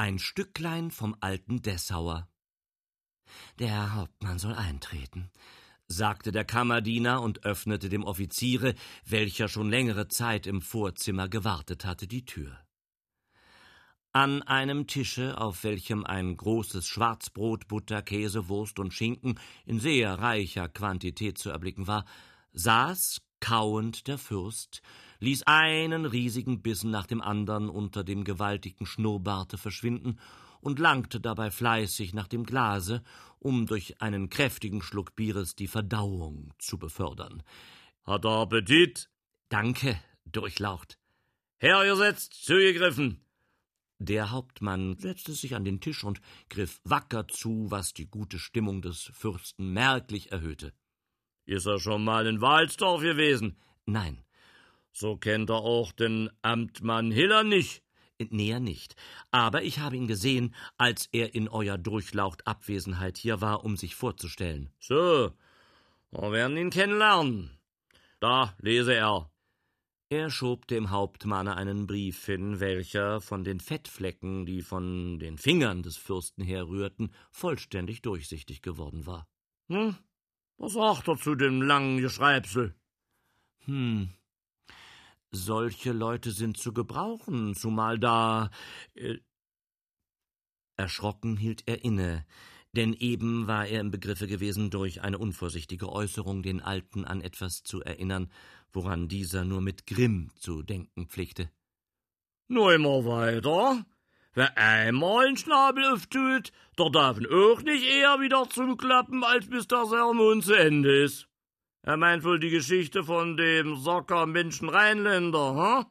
Ein Stücklein vom alten Dessauer. Der Hauptmann soll eintreten, sagte der Kammerdiener und öffnete dem Offiziere, welcher schon längere Zeit im Vorzimmer gewartet hatte, die Tür. An einem Tische, auf welchem ein großes Schwarzbrot, Butter, Käse, Wurst und Schinken in sehr reicher Quantität zu erblicken war, saß kauend der Fürst, ließ einen riesigen Bissen nach dem andern unter dem gewaltigen Schnurrbarte verschwinden und langte dabei fleißig nach dem Glase, um durch einen kräftigen Schluck Bieres die Verdauung zu befördern. Hat er Appetit? Danke, durchlaucht. Hergesetzt, zugegriffen. Der Hauptmann setzte sich an den Tisch und griff wacker zu, was die gute Stimmung des Fürsten merklich erhöhte. Ist er schon mal in Walsdorf gewesen? Nein. So kennt er auch den Amtmann Hiller nicht. Näher nicht. Aber ich habe ihn gesehen, als er in euer Durchlaucht Abwesenheit hier war, um sich vorzustellen. So, wir werden ihn kennenlernen. Da lese er. Er schob dem Hauptmanne einen Brief hin, welcher von den Fettflecken, die von den Fingern des Fürsten herrührten, vollständig durchsichtig geworden war. Hm, was sagt er zu dem langen Geschreibsel? Hm, solche Leute sind zu gebrauchen, zumal da. Äh, Erschrocken hielt er inne, denn eben war er im Begriffe gewesen, durch eine unvorsichtige Äußerung den Alten an etwas zu erinnern, woran dieser nur mit Grimm zu denken pflegte. Nur immer weiter. Wer einmal den Schnabel auftut, der darf ihn auch nicht eher wieder zuklappen, als bis der Sermon zu Ende ist. Er meint wohl die Geschichte von dem Socker Menschen Rheinländer, hm?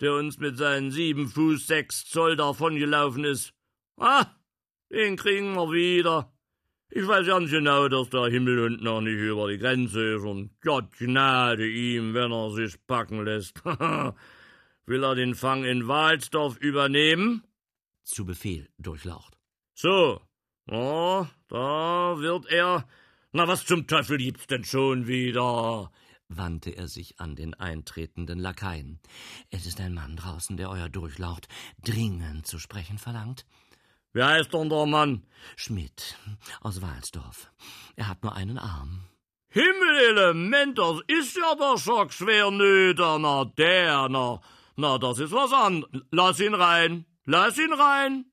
der uns mit seinen sieben Fuß sechs Zoll davongelaufen ist. Ah, den kriegen wir wieder. Ich weiß ganz genau, dass der Himmel unten noch nicht über die Grenze ist und Gott gnade ihm, wenn er sich packen lässt. Will er den Fang in Walsdorf übernehmen? Zu Befehl, durchlaucht. So, na, da wird er. Na, was zum Teufel gibt's denn schon wieder? wandte er sich an den eintretenden Lakaien. Es ist ein Mann draußen, der euer Durchlaucht dringend zu sprechen verlangt. Wie heißt der Mann? Schmidt aus Walsdorf. Er hat nur einen Arm. Himmelement, das ist ja der Schock schwer nöter, na der, na, na, das ist was an. Lass ihn rein, lass ihn rein.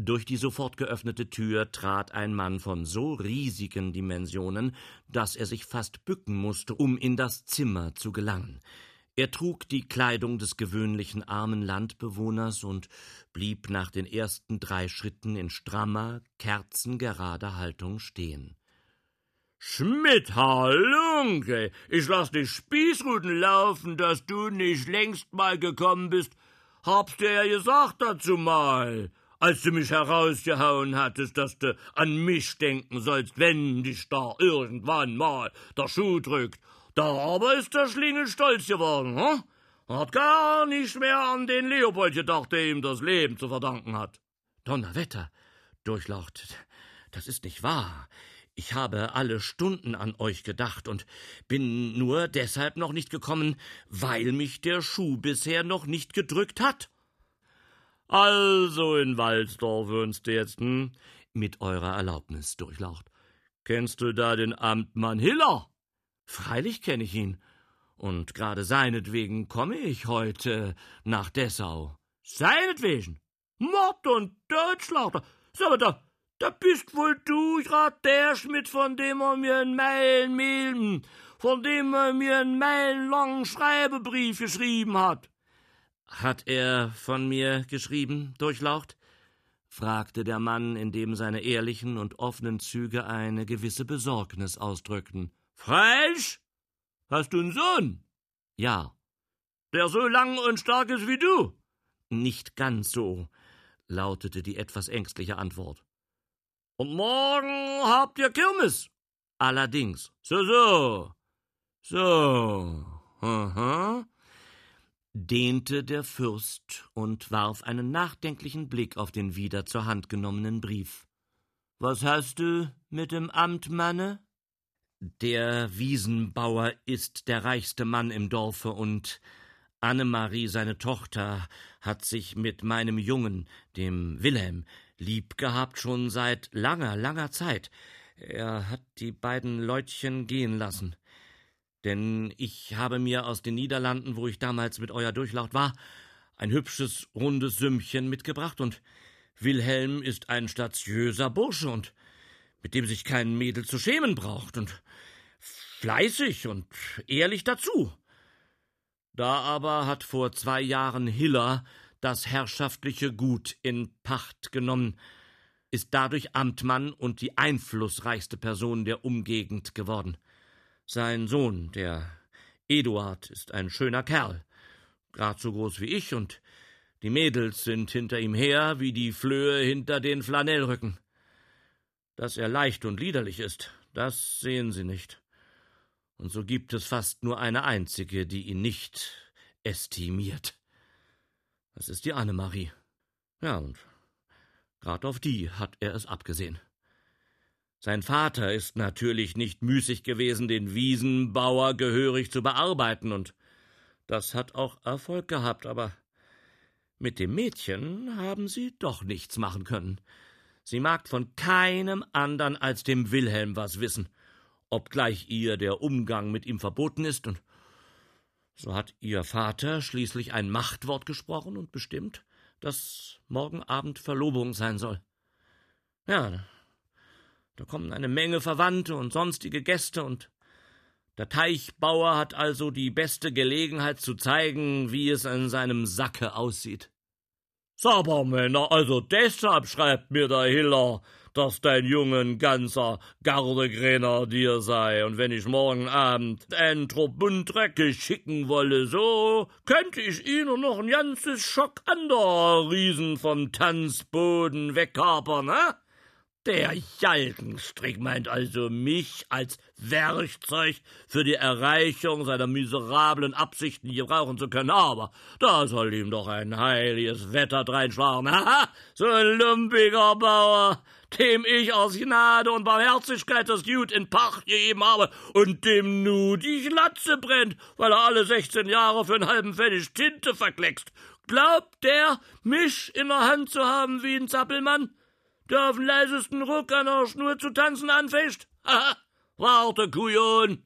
Durch die sofort geöffnete Tür trat ein Mann von so riesigen Dimensionen, dass er sich fast bücken musste, um in das Zimmer zu gelangen. Er trug die Kleidung des gewöhnlichen armen Landbewohners und blieb nach den ersten drei Schritten in strammer, kerzengerader Haltung stehen. Schmidt, Halunke, ich lass die Spießruten laufen, dass du nicht längst mal gekommen bist. Hab's dir ja gesagt dazu mal, als du mich herausgehauen hattest, dass du an mich denken sollst, wenn dich da irgendwann mal der Schuh drückt da aber ist der Schlingel stolz geworden, hm? Hat gar nicht mehr an den Leopold gedacht, der ihm das Leben zu verdanken hat. Donnerwetter, Durchlaucht, das ist nicht wahr. Ich habe alle Stunden an euch gedacht und bin nur deshalb noch nicht gekommen, weil mich der Schuh bisher noch nicht gedrückt hat. Also in Walsdorf wohnst du jetzt, hm? Mit eurer Erlaubnis, Durchlaucht. Kennst du da den Amtmann Hiller? Freilich kenne ich ihn. Und gerade seinetwegen komme ich heute nach Dessau. Seinetwegen? Mord und Deutschlauchter. Sag da, da bist wohl du grad der Schmidt, von dem er mir einen Meilen von dem er mir einen meilenlangen Schreibebrief geschrieben hat. Hat er von mir geschrieben, Durchlaucht? fragte der Mann, indem seine ehrlichen und offenen Züge eine gewisse Besorgnis ausdrückten. Freilich? Hast du einen Sohn? Ja. Der so lang und stark ist wie du? Nicht ganz so, lautete die etwas ängstliche Antwort. Und morgen habt ihr Kirmes? Allerdings. So, so. So. Aha. Dehnte der Fürst und warf einen nachdenklichen Blick auf den wieder zur Hand genommenen Brief. Was hast du mit dem Amtmanne? Der Wiesenbauer ist der reichste Mann im Dorfe und Annemarie, seine Tochter, hat sich mit meinem Jungen, dem Wilhelm, lieb gehabt schon seit langer, langer Zeit. Er hat die beiden Leutchen gehen lassen. Denn ich habe mir aus den Niederlanden, wo ich damals mit euer Durchlaucht war, ein hübsches, rundes Sümmchen mitgebracht und Wilhelm ist ein statiöser Bursche und mit dem sich kein Mädel zu schämen braucht und fleißig und ehrlich dazu. Da aber hat vor zwei Jahren Hiller das herrschaftliche Gut in Pacht genommen, ist dadurch Amtmann und die einflussreichste Person der Umgegend geworden. Sein Sohn, der Eduard, ist ein schöner Kerl, grad so groß wie ich, und die Mädels sind hinter ihm her wie die Flöhe hinter den Flanellrücken. Dass er leicht und liederlich ist, das sehen Sie nicht. Und so gibt es fast nur eine einzige, die ihn nicht estimiert. Das ist die Annemarie. Ja, und grad auf die hat er es abgesehen. Sein Vater ist natürlich nicht müßig gewesen, den Wiesenbauer gehörig zu bearbeiten, und das hat auch Erfolg gehabt, aber mit dem Mädchen haben sie doch nichts machen können. Sie mag von keinem andern als dem Wilhelm was wissen, obgleich ihr der Umgang mit ihm verboten ist, und so hat ihr Vater schließlich ein Machtwort gesprochen und bestimmt, dass morgen Abend Verlobung sein soll. Ja, da kommen eine Menge Verwandte und sonstige Gäste, und der Teichbauer hat also die beste Gelegenheit zu zeigen, wie es in seinem Sacke aussieht. Sabermänner, also deshalb schreibt mir der Hiller, dass dein Junge ein ganzer Gardegrenadier sei, und wenn ich morgen Abend einen Buntdrecke schicken wolle, so könnte ich ihn noch ein ganzes Schock anderer Riesen vom Tanzboden wegkapern, ne? Der Jalgenstrick meint also mich als Werkzeug für die Erreichung seiner miserablen Absichten gebrauchen zu können, aber da soll ihm doch ein heiliges Wetter dreinschlagen. Haha, so ein lumpiger Bauer, dem ich aus Gnade und Barmherzigkeit das Gut in Pacht gegeben habe und dem nu die Glatze brennt, weil er alle sechzehn Jahre für einen halben Pfennig Tinte verkleckst. Glaubt der, mich in der Hand zu haben wie ein Zappelmann? Der auf den leisesten Ruck an der Schnur zu tanzen anfängt? Haha, warte, Kujon,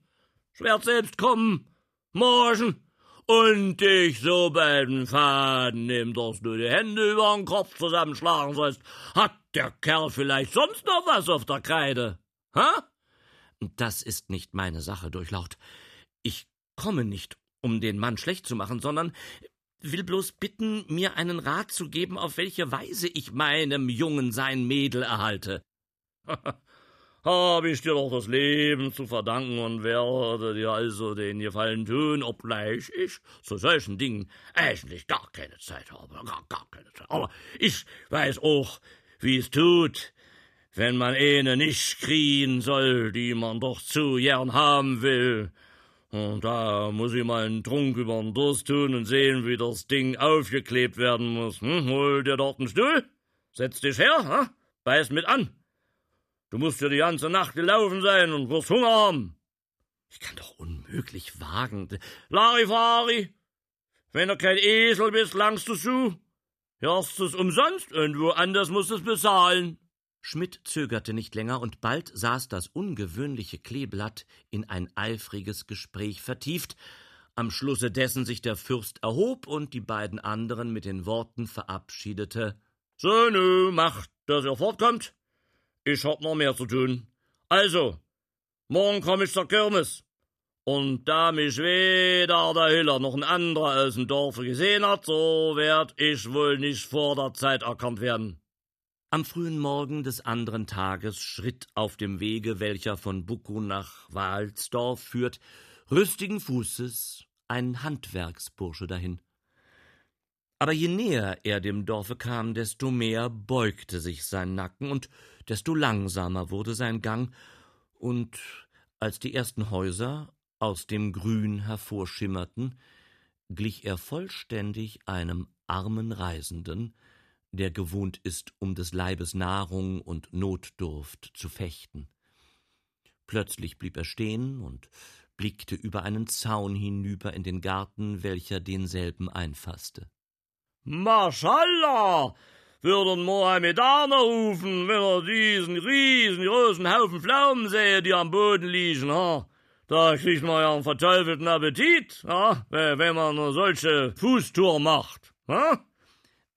ich werd selbst kommen, morgen, und dich so bei den Faden nehmen, dass du die Hände über den Kopf zusammenschlagen sollst. Hat der Kerl vielleicht sonst noch was auf der Kreide? Ha? Das ist nicht meine Sache, Durchlaucht. Ich komme nicht, um den Mann schlecht zu machen, sondern will bloß bitten, mir einen Rat zu geben, auf welche Weise ich meinem Jungen sein Mädel erhalte. Hab ich dir doch das Leben zu verdanken und werde dir also den Gefallen tun, obgleich ich zu solchen Dingen eigentlich gar keine Zeit habe, gar, gar keine Zeit. Aber ich weiß auch, wie es tut, wenn man eine nicht kriegen soll, die man doch zu gern haben will. Und da muss ich mal einen Trunk über den Durst tun und sehen, wie das Ding aufgeklebt werden muss. Hm, hol dir dort einen Stuhl, setz dich her, hm? beiß mit an. Du musst ja die ganze Nacht gelaufen sein und wirst Hunger haben. Ich kann doch unmöglich wagen. Larifari, wenn du kein Esel bist, langst du zu. Hast du's umsonst und woanders musst du's bezahlen. Schmidt zögerte nicht länger, und bald saß das ungewöhnliche Kleeblatt in ein eifriges Gespräch vertieft, am Schlusse dessen sich der Fürst erhob und die beiden anderen mit den Worten verabschiedete So, nö, macht, dass ihr fortkommt. Ich hab noch mehr zu tun. Also, morgen komm ich zur Kirmes. Und da mich weder der Hiller noch ein anderer aus dem Dorfe gesehen hat, so werd ich wohl nicht vor der Zeit erkannt werden. Am frühen Morgen des anderen Tages schritt auf dem Wege, welcher von Buckow nach Walsdorf führt, rüstigen Fußes ein Handwerksbursche dahin. Aber je näher er dem Dorfe kam, desto mehr beugte sich sein Nacken und desto langsamer wurde sein Gang, und als die ersten Häuser aus dem Grün hervorschimmerten, glich er vollständig einem armen Reisenden, der gewohnt ist, um des Leibes Nahrung und Notdurft zu fechten. Plötzlich blieb er stehen und blickte über einen Zaun hinüber in den Garten, welcher denselben einfasste. Maschallah! Würde ein Mohammedaner rufen, wenn er diesen riesengroßen Haufen Pflaumen sähe, die am Boden liegen, ha? Da kriegt man ja einen verteufelten Appetit, ha? wenn man nur solche Fußtour macht, ha?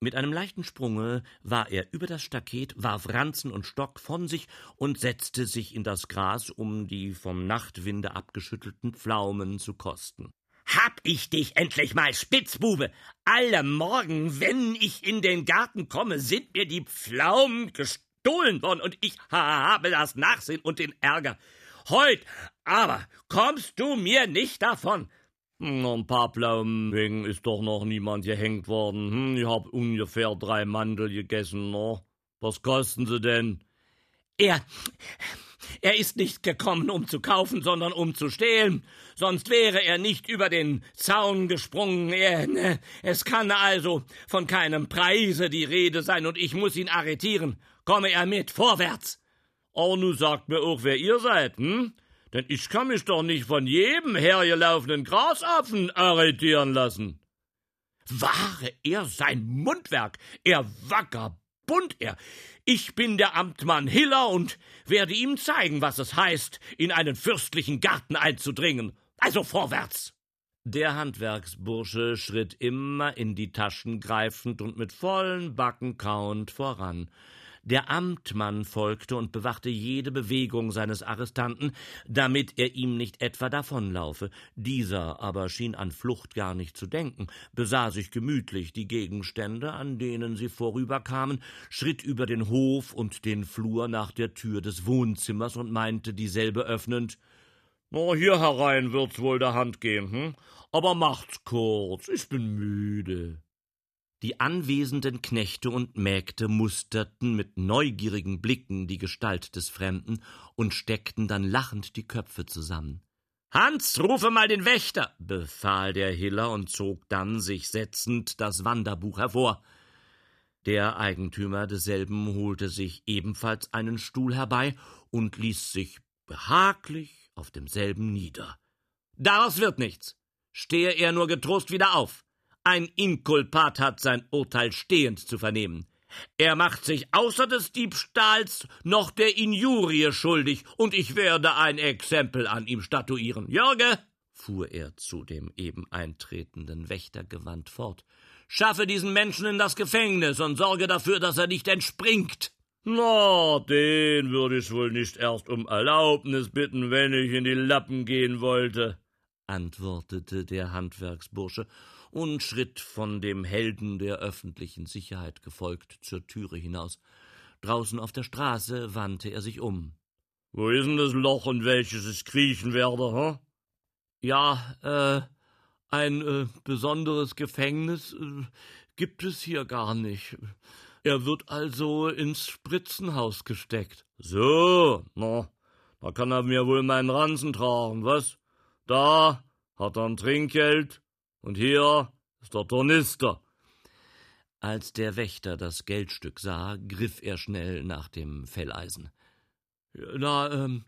Mit einem leichten Sprunge war er über das Staket, warf Ranzen und Stock von sich und setzte sich in das Gras, um die vom Nachtwinde abgeschüttelten Pflaumen zu kosten. Hab ich dich endlich mal, Spitzbube! Alle Morgen, wenn ich in den Garten komme, sind mir die Pflaumen gestohlen worden und ich habe das Nachsehen und den Ärger. Heut aber kommst du mir nicht davon. Ein paar Pflaumen wegen ist doch noch niemand gehängt worden. Hm, ich hab ungefähr drei Mandel gegessen, no? Was kosten sie denn? Er. Er ist nicht gekommen, um zu kaufen, sondern um zu stehlen. Sonst wäre er nicht über den Zaun gesprungen. Er, ne, es kann also von keinem Preise die Rede sein, und ich muss ihn arretieren. Komme er mit, vorwärts! Oh, nu sagt mir auch, wer ihr seid, hm? Denn ich kann mich doch nicht von jedem hergelaufenen Grasapfen arretieren lassen. Wahre er sein Mundwerk, er Wackerbund er. Ich bin der Amtmann Hiller und werde ihm zeigen, was es heißt, in einen fürstlichen Garten einzudringen. Also vorwärts! Der Handwerksbursche schritt immer in die Taschen greifend und mit vollen Backen kauend voran. Der Amtmann folgte und bewachte jede Bewegung seines Arrestanten, damit er ihm nicht etwa davonlaufe. Dieser aber schien an Flucht gar nicht zu denken, besah sich gemütlich die Gegenstände, an denen sie vorüberkamen, schritt über den Hof und den Flur nach der Tür des Wohnzimmers und meinte dieselbe öffnend Na, hier herein wird's wohl der Hand gehen, hm? Aber macht's kurz, ich bin müde. Die anwesenden Knechte und Mägde musterten mit neugierigen Blicken die Gestalt des Fremden und steckten dann lachend die Köpfe zusammen. Hans, rufe mal den Wächter, befahl der Hiller und zog dann, sich setzend, das Wanderbuch hervor. Der Eigentümer desselben holte sich ebenfalls einen Stuhl herbei und ließ sich behaglich auf demselben nieder. Daraus wird nichts. Stehe er nur getrost wieder auf. Ein Inkulpat hat sein Urteil stehend zu vernehmen. Er macht sich außer des Diebstahls noch der Injurie schuldig, und ich werde ein Exempel an ihm statuieren. Jörge, fuhr er zu dem eben eintretenden Wächter gewandt fort, schaffe diesen Menschen in das Gefängnis und sorge dafür, dass er nicht entspringt. Na, den würde ich wohl nicht erst um Erlaubnis bitten, wenn ich in die Lappen gehen wollte, antwortete der Handwerksbursche und schritt von dem Helden der öffentlichen Sicherheit gefolgt zur Türe hinaus. Draußen auf der Straße wandte er sich um. Wo ist denn das Loch, in welches ich kriechen werde, hm? Ja, äh, ein äh, besonderes Gefängnis äh, gibt es hier gar nicht. Er wird also ins Spritzenhaus gesteckt. So, na, da kann er mir wohl meinen Ranzen tragen, was? Da hat er ein Trinkgeld und hier ist der Tornister. Als der Wächter das Geldstück sah, griff er schnell nach dem Felleisen. Na, ähm,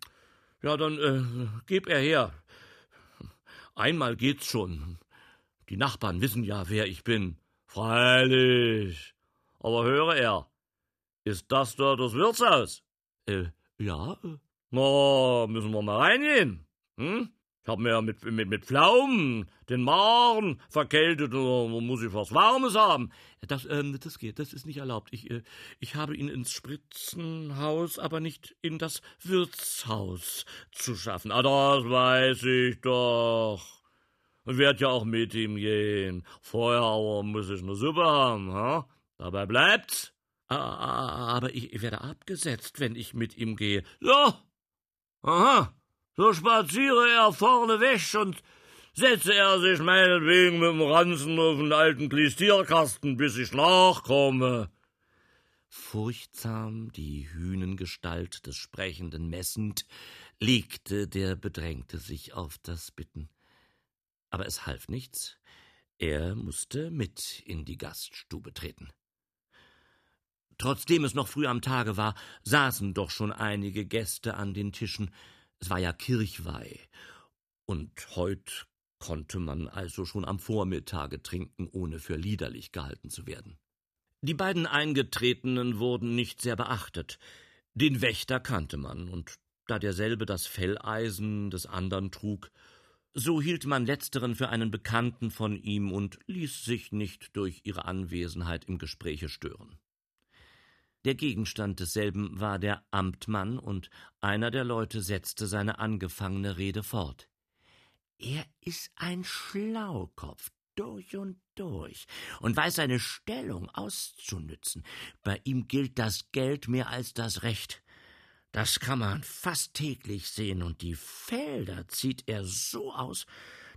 ja, dann äh, gib er her. Einmal geht's schon. Die Nachbarn wissen ja, wer ich bin. Freilich. Aber höre er, ist das da das Wirtshaus? Äh, ja. Na, müssen wir mal reingehen. Hm? Ich hab mir mit, mit, mit Pflaumen den Magen verkältet und muss ich was Warmes haben. Das, ähm, das geht, das ist nicht erlaubt. Ich, äh, ich habe ihn ins Spritzenhaus, aber nicht in das Wirtshaus zu schaffen. Ah, das weiß ich doch. Und werd ja auch mit ihm gehen. Vorher muss ich ne Suppe haben, ha? Dabei bleibt's. Aber ich werde abgesetzt, wenn ich mit ihm gehe. So. Aha. So spaziere er vorne weg und setze er sich meinetwegen mit dem Ranzen auf den alten Klistierkasten, bis ich nachkomme. Furchtsam die Hünengestalt des Sprechenden messend, legte der Bedrängte sich auf das Bitten. Aber es half nichts, er musste mit in die Gaststube treten. Trotzdem es noch früh am Tage war, saßen doch schon einige Gäste an den Tischen, es war ja Kirchweih, Und heut konnte man also schon am Vormittage trinken, ohne für liederlich gehalten zu werden. Die beiden Eingetretenen wurden nicht sehr beachtet. Den Wächter kannte man, und da derselbe das Felleisen des andern trug, so hielt man letzteren für einen Bekannten von ihm und ließ sich nicht durch ihre Anwesenheit im Gespräche stören. Der Gegenstand desselben war der Amtmann, und einer der Leute setzte seine angefangene Rede fort. Er ist ein Schlaukopf durch und durch und weiß seine Stellung auszunützen. Bei ihm gilt das Geld mehr als das Recht. Das kann man fast täglich sehen, und die Felder zieht er so aus,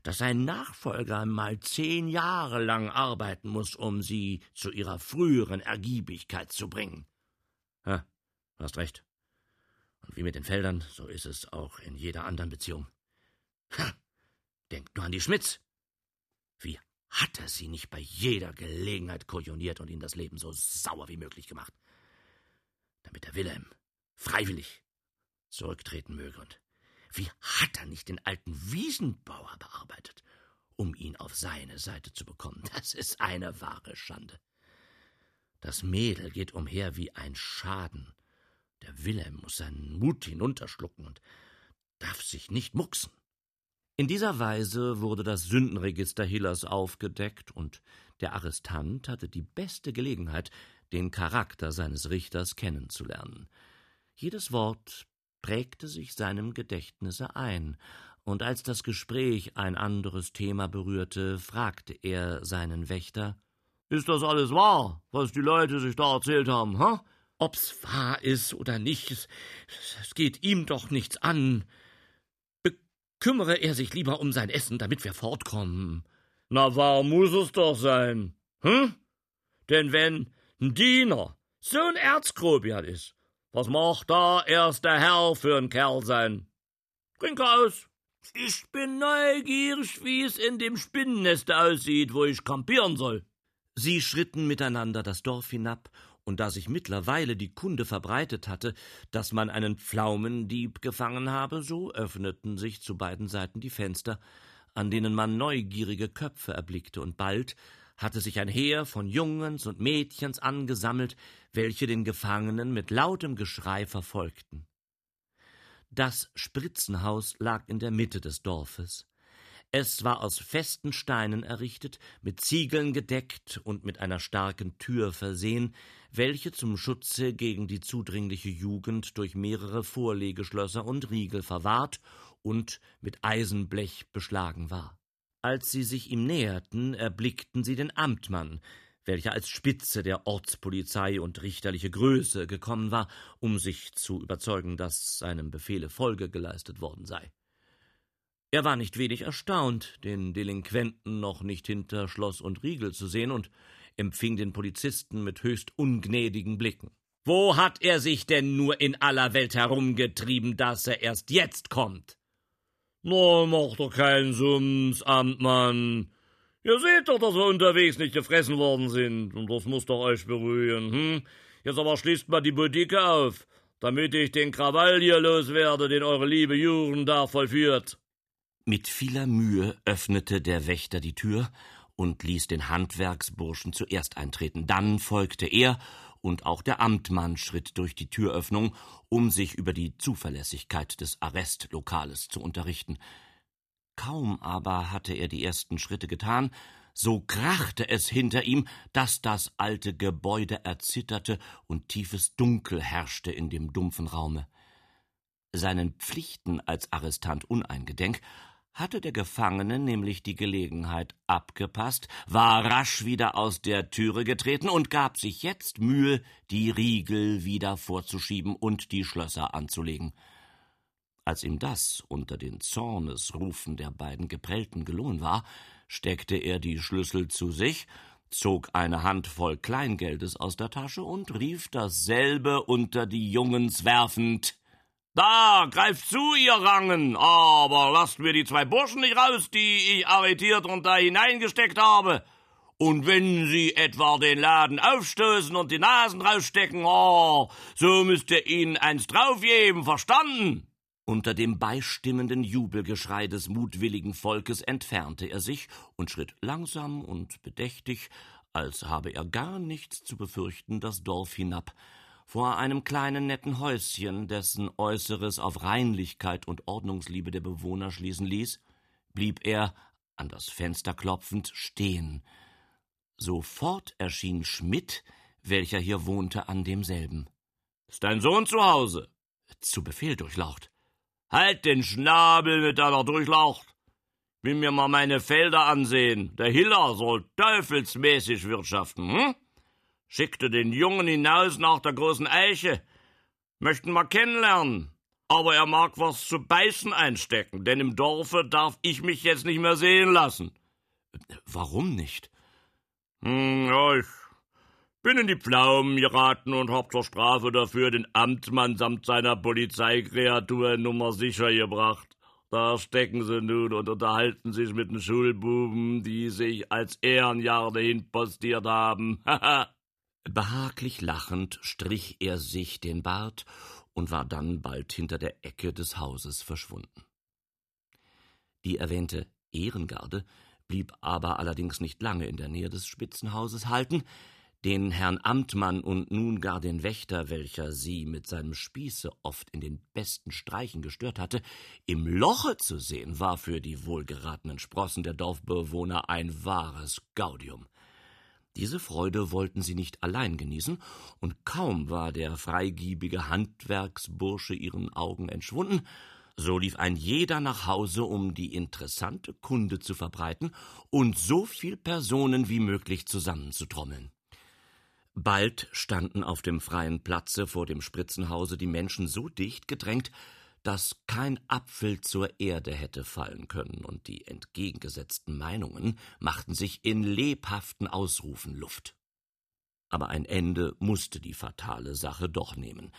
dass sein Nachfolger mal zehn Jahre lang arbeiten muss, um sie zu ihrer früheren Ergiebigkeit zu bringen. Ja, hast recht. Und wie mit den Feldern, so ist es auch in jeder anderen Beziehung. Ha, denkt nur an die Schmitz. Wie hat er sie nicht bei jeder Gelegenheit kujoniert und ihnen das Leben so sauer wie möglich gemacht? Damit der Wilhelm freiwillig zurücktreten möge. Und wie hat er nicht den alten Wiesenbauer bearbeitet, um ihn auf seine Seite zu bekommen? Das ist eine wahre Schande. Das Mädel geht umher wie ein Schaden. Der Wilhelm muss seinen Mut hinunterschlucken und darf sich nicht mucksen. In dieser Weise wurde das Sündenregister Hillers aufgedeckt, und der Arrestant hatte die beste Gelegenheit, den Charakter seines Richters kennenzulernen. Jedes Wort prägte sich seinem Gedächtnisse ein, und als das Gespräch ein anderes Thema berührte, fragte er seinen Wächter Ist das alles wahr, was die Leute sich da erzählt haben, ha? Ob's wahr ist oder nicht, es, es geht ihm doch nichts an. Bekümmere er sich lieber um sein Essen, damit wir fortkommen. Na, warum muss es doch sein? Hm? Denn wenn ein Diener so ein Erzgrobian ist, was macht da erst der Herr für ein Kerl sein? Trink aus. Ich bin neugierig, wie es in dem Spinnennest aussieht, wo ich kampieren soll. Sie schritten miteinander das Dorf hinab, und da sich mittlerweile die Kunde verbreitet hatte, dass man einen Pflaumendieb gefangen habe, so öffneten sich zu beiden Seiten die Fenster, an denen man neugierige Köpfe erblickte, und bald hatte sich ein Heer von Jungens und Mädchens angesammelt, welche den Gefangenen mit lautem Geschrei verfolgten. Das Spritzenhaus lag in der Mitte des Dorfes. Es war aus festen Steinen errichtet, mit Ziegeln gedeckt und mit einer starken Tür versehen, welche zum Schutze gegen die zudringliche Jugend durch mehrere Vorlegeschlösser und Riegel verwahrt und mit Eisenblech beschlagen war. Als sie sich ihm näherten, erblickten sie den Amtmann, welcher als Spitze der Ortspolizei und richterliche Größe gekommen war, um sich zu überzeugen, dass seinem Befehle Folge geleistet worden sei. Er war nicht wenig erstaunt, den Delinquenten noch nicht hinter Schloss und Riegel zu sehen, und empfing den Polizisten mit höchst ungnädigen Blicken. Wo hat er sich denn nur in aller Welt herumgetrieben, dass er erst jetzt kommt? Na, macht doch keinen Summs, Amtmann. Ihr seht doch, dass wir unterwegs nicht gefressen worden sind, und das muss doch euch beruhigen, hm? Jetzt aber schließt mal die Budike auf, damit ich den Krawall hier loswerde, den eure liebe Jugend da vollführt. Mit vieler Mühe öffnete der Wächter die Tür und ließ den Handwerksburschen zuerst eintreten. Dann folgte er, und auch der Amtmann schritt durch die Türöffnung, um sich über die Zuverlässigkeit des Arrestlokales zu unterrichten. Kaum aber hatte er die ersten Schritte getan, so krachte es hinter ihm, dass das alte Gebäude erzitterte und tiefes Dunkel herrschte in dem dumpfen Raume. Seinen Pflichten als Arrestant uneingedenk, hatte der Gefangene nämlich die Gelegenheit abgepasst, war rasch wieder aus der Türe getreten und gab sich jetzt Mühe, die Riegel wieder vorzuschieben und die Schlösser anzulegen. Als ihm das unter den Zornesrufen der beiden Geprellten gelungen war, steckte er die Schlüssel zu sich, zog eine Handvoll Kleingeldes aus der Tasche und rief dasselbe unter die Jungens werfend da, greift zu, ihr Rangen, aber lasst mir die zwei Burschen nicht raus, die ich arretiert und da hineingesteckt habe. Und wenn sie etwa den Laden aufstoßen und die Nasen rausstecken, oh, so müsst ihr ihnen eins draufgeben, verstanden? Unter dem beistimmenden Jubelgeschrei des mutwilligen Volkes entfernte er sich und schritt langsam und bedächtig, als habe er gar nichts zu befürchten, das Dorf hinab, vor einem kleinen netten Häuschen, dessen Äußeres auf Reinlichkeit und Ordnungsliebe der Bewohner schließen ließ, blieb er, an das Fenster klopfend, stehen. Sofort erschien Schmidt, welcher hier wohnte, an demselben. Ist dein Sohn zu Hause? Zu Befehl durchlaucht. Halt den Schnabel mit deiner Durchlaucht. Will mir mal meine Felder ansehen. Der Hiller soll teufelsmäßig wirtschaften, hm? Schickte den Jungen hinaus nach der großen Eiche. Möchten wir kennenlernen. Aber er mag was zu beißen einstecken, denn im Dorfe darf ich mich jetzt nicht mehr sehen lassen. Warum nicht? Hm, ja, ich bin in die Pflaumen geraten und hab zur Strafe dafür den Amtmann samt seiner Polizeikreatur Nummer sicher gebracht. Da stecken sie nun und unterhalten sich mit den Schulbuben, die sich als Ehrenjarde hinpostiert haben. Behaglich lachend strich er sich den Bart und war dann bald hinter der Ecke des Hauses verschwunden. Die erwähnte Ehrengarde blieb aber allerdings nicht lange in der Nähe des Spitzenhauses halten, den Herrn Amtmann und nun gar den Wächter, welcher sie mit seinem Spieße oft in den besten Streichen gestört hatte, im Loche zu sehen, war für die wohlgeratenen Sprossen der Dorfbewohner ein wahres Gaudium. Diese Freude wollten sie nicht allein genießen, und kaum war der freigiebige Handwerksbursche ihren Augen entschwunden, so lief ein jeder nach Hause, um die interessante Kunde zu verbreiten und so viel Personen wie möglich zusammenzutrommeln. Bald standen auf dem freien Platze vor dem Spritzenhause die Menschen so dicht gedrängt, dass kein Apfel zur Erde hätte fallen können, und die entgegengesetzten Meinungen machten sich in lebhaften Ausrufen Luft. Aber ein Ende musste die fatale Sache doch nehmen.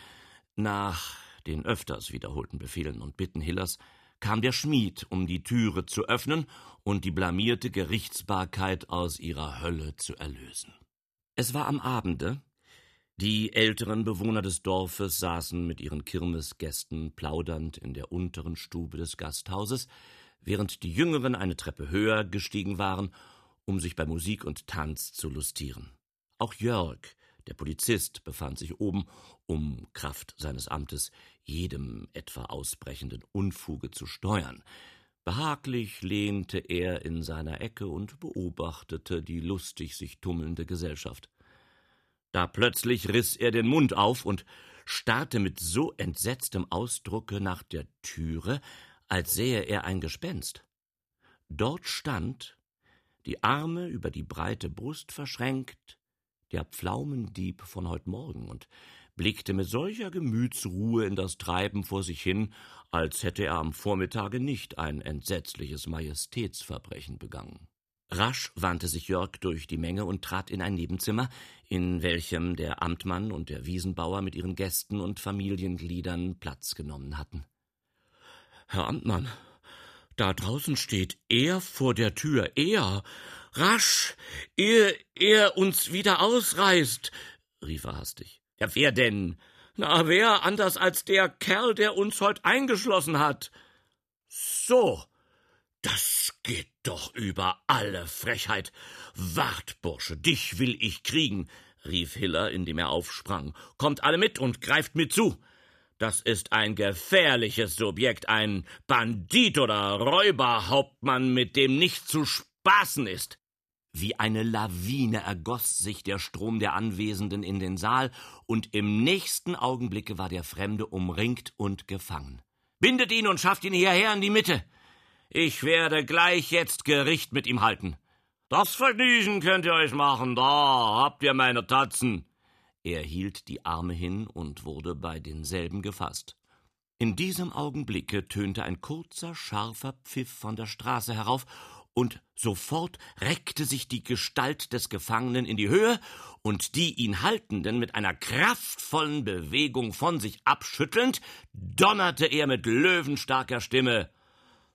Nach den öfters wiederholten Befehlen und Bitten Hillers kam der Schmied, um die Türe zu öffnen und die blamierte Gerichtsbarkeit aus ihrer Hölle zu erlösen. Es war am Abende. Die älteren Bewohner des Dorfes saßen mit ihren Kirmesgästen plaudernd in der unteren Stube des Gasthauses, während die Jüngeren eine Treppe höher gestiegen waren, um sich bei Musik und Tanz zu lustieren. Auch Jörg, der Polizist, befand sich oben, um Kraft seines Amtes jedem etwa ausbrechenden Unfuge zu steuern. Behaglich lehnte er in seiner Ecke und beobachtete die lustig sich tummelnde Gesellschaft. Da plötzlich riß er den Mund auf und starrte mit so entsetztem Ausdrucke nach der Türe, als sähe er ein Gespenst. Dort stand, die Arme über die breite Brust verschränkt, der Pflaumendieb von heut Morgen und blickte mit solcher Gemütsruhe in das Treiben vor sich hin, als hätte er am Vormittage nicht ein entsetzliches Majestätsverbrechen begangen. Rasch wandte sich Jörg durch die Menge und trat in ein Nebenzimmer, in welchem der Amtmann und der Wiesenbauer mit ihren Gästen und Familiengliedern Platz genommen hatten. Herr Amtmann, da draußen steht er vor der Tür, er. Rasch, ehe er uns wieder ausreißt, rief er hastig. Ja, wer denn? Na, wer anders als der Kerl, der uns heut eingeschlossen hat? So, das geht doch über alle Frechheit. Wart, Bursche, dich will ich kriegen, rief Hiller, indem er aufsprang. Kommt alle mit und greift mir zu. Das ist ein gefährliches Subjekt, ein Bandit oder Räuberhauptmann, mit dem nicht zu spaßen ist. Wie eine Lawine ergoss sich der Strom der Anwesenden in den Saal, und im nächsten Augenblicke war der Fremde umringt und gefangen. Bindet ihn und schafft ihn hierher in die Mitte. Ich werde gleich jetzt Gericht mit ihm halten. Das Vergnügen könnt ihr euch machen, da habt ihr meine Tatzen. Er hielt die Arme hin und wurde bei denselben gefasst. In diesem Augenblicke tönte ein kurzer, scharfer Pfiff von der Straße herauf, und sofort reckte sich die Gestalt des Gefangenen in die Höhe, und die ihn Haltenden mit einer kraftvollen Bewegung von sich abschüttelnd, donnerte er mit löwenstarker Stimme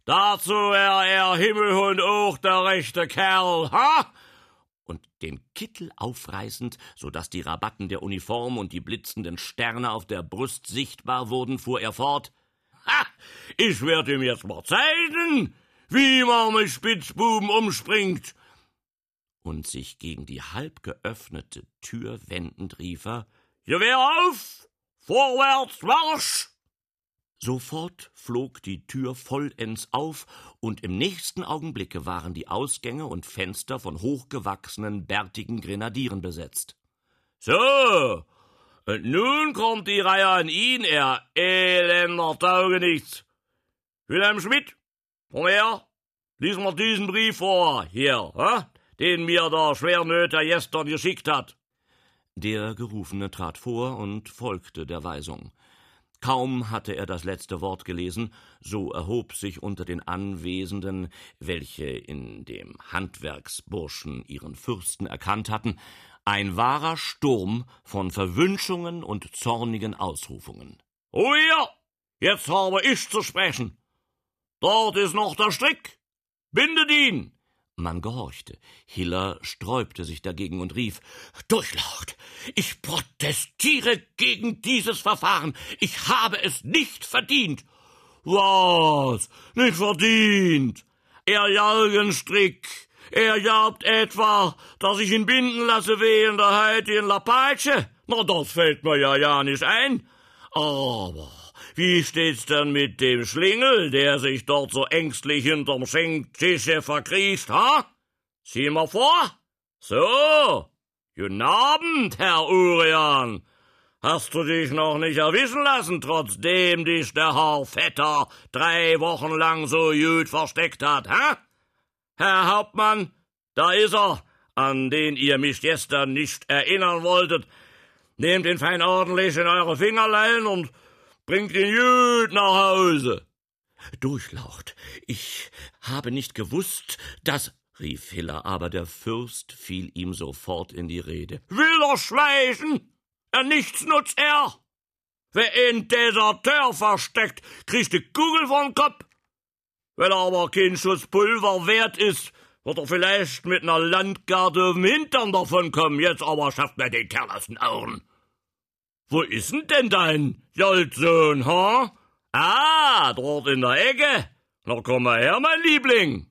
Dazu wär er Himmelhund auch der rechte Kerl, ha? Und den Kittel aufreißend, so dass die Rabatten der Uniform und die blitzenden Sterne auf der Brust sichtbar wurden, fuhr er fort. Ha! Ich werde ihm jetzt mal zeigen, wie man mit Spitzbuben umspringt. Und sich gegen die halb geöffnete Tür wendend rief er, Gewehr auf! Vorwärts Marsch! Sofort flog die Tür vollends auf, und im nächsten Augenblicke waren die Ausgänge und Fenster von hochgewachsenen, bärtigen Grenadieren besetzt. So, und nun kommt die Reihe an ihn, er elender Taugenichts. Wilhelm Schmidt, komm her, lies mal diesen Brief vor, hier, hä? den mir der Schwernöter gestern geschickt hat. Der Gerufene trat vor und folgte der Weisung. Kaum hatte er das letzte Wort gelesen, so erhob sich unter den Anwesenden, welche in dem Handwerksburschen ihren Fürsten erkannt hatten, ein wahrer Sturm von Verwünschungen und zornigen Ausrufungen. Oh ja, jetzt habe ich zu sprechen. Dort ist noch der Strick. Bindet ihn. Man gehorchte. Hiller sträubte sich dagegen und rief Durchlaucht. Ich protestiere gegen dieses Verfahren. Ich habe es nicht verdient. Was? Nicht verdient? Er Jalgenstrick. Er jagt etwa, dass ich ihn binden lasse wegen der heutigen Lapatsche. Na, das fällt mir ja ja nicht ein. Aber wie steht's denn mit dem Schlingel, der sich dort so ängstlich hinterm Schenktische verkriecht, ha? Sieh mal vor. So. Guten Abend, Herr Urian. Hast du dich noch nicht erwischen lassen, trotzdem dich der Herr Vetter drei Wochen lang so gut versteckt hat, ha? Herr Hauptmann, da ist er, an den ihr mich gestern nicht erinnern wolltet. Nehmt ihn fein ordentlich in eure Fingerlein und Bringt ihn gut nach Hause. Durchlaucht, ich habe nicht gewusst, dass, rief Hiller, aber der Fürst fiel ihm sofort in die Rede. Will er schweigen? Er nichts nutzt er. Wer in Deserteur versteckt, kriegt die Kugel vom Kopf. Wenn er aber kein Schuss Pulver wert ist, wird er vielleicht mit einer Landgarde im Hintern davon kommen. Jetzt aber schafft mir den Kerl aus den Augen. Wo ist denn dein Joldsohn, ha? Ah, dort in der Ecke. Na komm mal her, mein Liebling.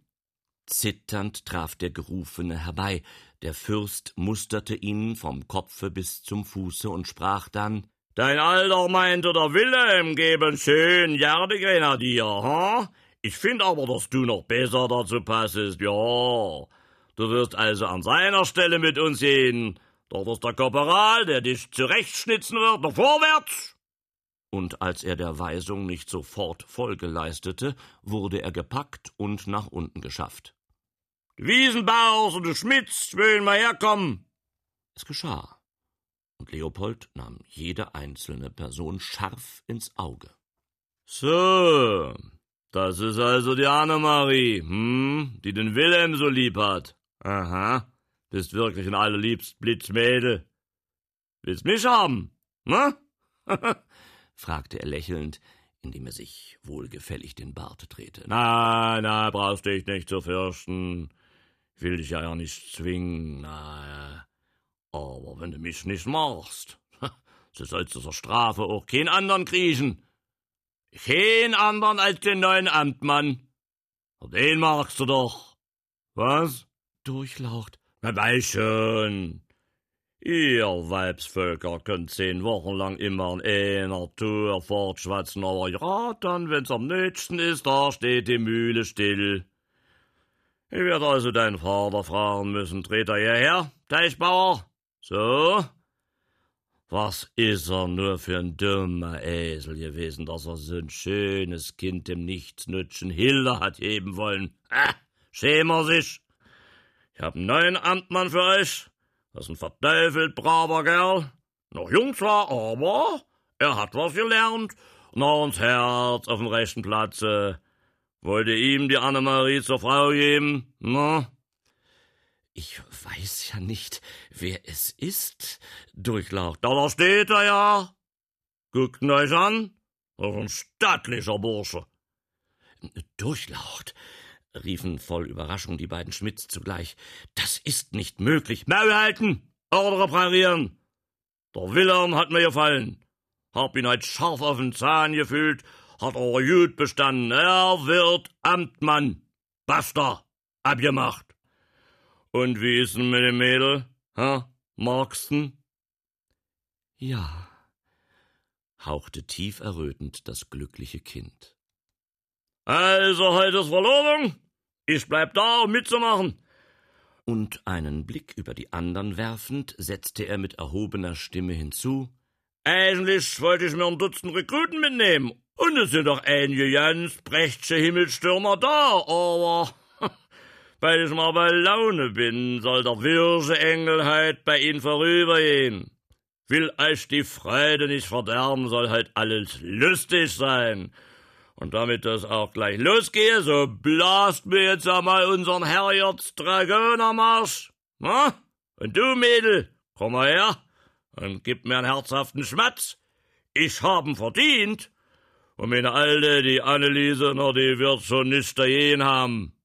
Zitternd traf der Gerufene herbei. Der Fürst musterte ihn vom Kopfe bis zum Fuße und sprach dann Dein Alter meinte der Wilhelm geben schön Jardegrenadier, ha? Ich find aber, dass du noch besser dazu passest, ja. Du wirst also an seiner Stelle mit uns gehen. Dort ist der Korporal, der dich zurechtschnitzen wird, noch vorwärts! Und als er der Weisung nicht sofort Folge leistete, wurde er gepackt und nach unten geschafft. Die Wiesenbaus und die Schmitz mögen mal herkommen. Es geschah. Und Leopold nahm jede einzelne Person scharf ins Auge. So, das ist also die Annemarie, hm, die den Wilhelm so lieb hat. Aha. Bist wirklich ein allerliebst Blitzmädel. Willst mich haben, ne? fragte er lächelnd, indem er sich wohlgefällig den Bart drehte. Na, na, brauchst dich nicht zu fürchten. Ich will dich ja, ja nicht zwingen, na. Aber wenn du mich nicht machst, so sollst du zur Strafe auch keinen anderen kriechen. Keinen anderen als den neuen Amtmann. Den magst du doch. Was? Durchlaucht. Na weiß schon. Ihr Weibsvölker könnt zehn Wochen lang immer an einer Tour fortschwatzen, aber ja, dann, wenn's am nötigsten ist, da steht die Mühle still. Ich werde also deinen Vater fragen müssen, dreht er hierher, Teichbauer? So? Was ist er nur für ein dummer Esel gewesen, dass er so ein schönes Kind dem Nichtsnützen Hilde hat geben wollen? Ah, schämen er sich! Ich hab einen neuen Amtmann für euch. Das ist ein verteufelt braver Kerl. Noch jung zwar, aber er hat was gelernt. Noch uns Herz auf dem rechten Platze. Wollte ihm die Annemarie zur Frau geben, na? Ich weiß ja nicht, wer es ist, durchlaucht. Da, da steht er ja. Guckt ihn euch an. Das ist ein stattlicher Bursche. Durchlaucht riefen voll Überraschung die beiden Schmidts zugleich. Das ist nicht möglich. Maul halten! Ordre parieren! Der Wilhelm hat mir gefallen. Hab ihn halt scharf auf den Zahn gefühlt, hat er gut bestanden. Er wird Amtmann. Basta. Abgemacht. Und wie ist denn mit dem Mädel? Ha? Magsten? Ja, hauchte tief errötend das glückliche Kind. Also heute ist Verlobung. Ich bleib da, um mitzumachen. Und einen Blick über die anderen werfend, setzte er mit erhobener Stimme hinzu. Eigentlich wollte ich mir ein Dutzend Rekruten mitnehmen. Und es sind doch einige ganz prächtige Himmelstürmer da, aber weil ich mal bei Laune bin, soll der Wirsche Engel halt bei ihnen vorübergehen. Will euch die Freude nicht verderben, soll halt alles lustig sein. Und damit das auch gleich losgehe, so blast mir jetzt einmal unseren Herrjords Dragonermarsch. Na? Und du, Mädel, komm mal her und gib mir einen herzhaften Schmatz. Ich hab'n verdient. Und meine Alte, die Anneliese, na, die wird schon nicht dagegen haben.